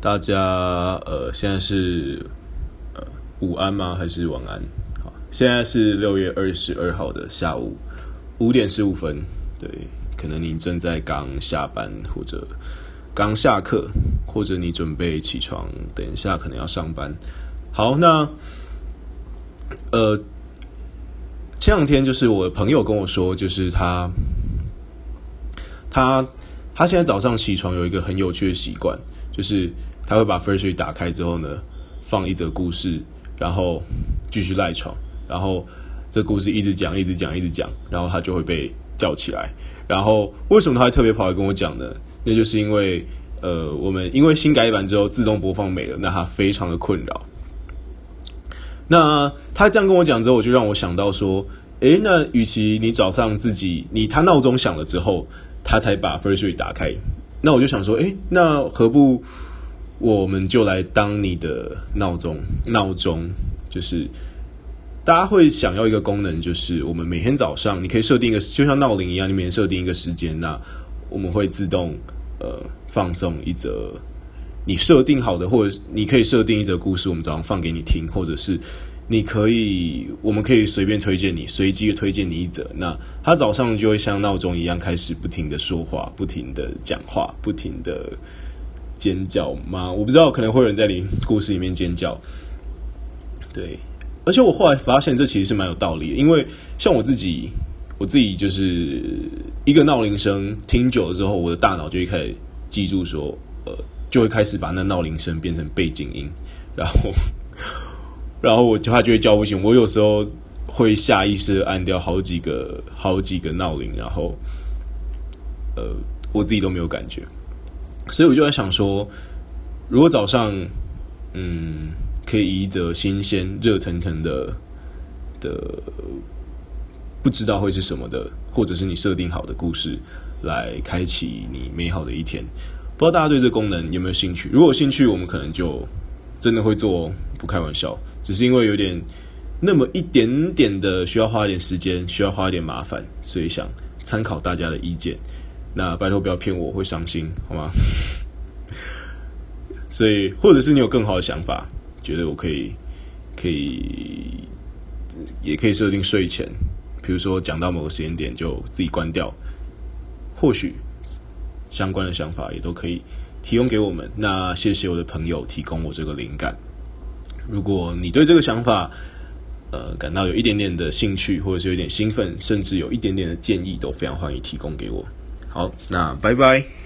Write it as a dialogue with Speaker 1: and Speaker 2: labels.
Speaker 1: 大家呃，现在是呃午安吗？还是晚安？好，现在是六月二十二号的下午五点十五分。对，可能你正在刚下班，或者刚下课，或者你准备起床，等一下可能要上班。好，那呃，前两天就是我的朋友跟我说，就是他他他现在早上起床有一个很有趣的习惯，就是他会把 Firstory 打开之后呢，放一则故事，然后继续赖床，然后这故事一直讲，一直讲，一直讲，然后他就会被叫起来。然后为什么他还特别跑来跟我讲呢？那就是因为呃，我们因为新改版之后自动播放没了，那他非常的困扰。那他这样跟我讲之后，我就让我想到说，诶，那与其你早上自己你他闹钟响了之后，他才把 first 打开，那我就想说，诶，那何不我们就来当你的闹钟？闹钟就是大家会想要一个功能，就是我们每天早上你可以设定一个，就像闹铃一样，你每天设定一个时间，那我们会自动呃放送一则。你设定好的，或者你可以设定一则故事，我们早上放给你听，或者是你可以，我们可以随便推荐你，随机推荐你一则。那他早上就会像闹钟一样开始不停的说话，不停的讲话，不停的尖叫吗？我不知道，可能会有人在你故事里面尖叫。对，而且我后来发现这其实是蛮有道理的，因为像我自己，我自己就是一个闹铃声听久了之后，我的大脑就会开始记住说，呃。就会开始把那闹铃声变成背景音，然后，然后我就他就会叫不醒。我有时候会下意识按掉好几个、好几个闹铃，然后，呃，我自己都没有感觉。所以我就在想说，如果早上，嗯，可以以一则新鲜、热腾腾的的，不知道会是什么的，或者是你设定好的故事，来开启你美好的一天。不知道大家对这功能有没有兴趣？如果有兴趣，我们可能就真的会做，不开玩笑。只是因为有点那么一点点的需要花一点时间，需要花一点麻烦，所以想参考大家的意见。那拜托不要骗我，会伤心好吗？所以，或者是你有更好的想法，觉得我可以，可以，也可以设定睡前，比如说讲到某个时间点就自己关掉，或许。相关的想法也都可以提供给我们。那谢谢我的朋友提供我这个灵感。如果你对这个想法，呃，感到有一点点的兴趣，或者是有点兴奋，甚至有一点点的建议，都非常欢迎提供给我。好，那拜拜。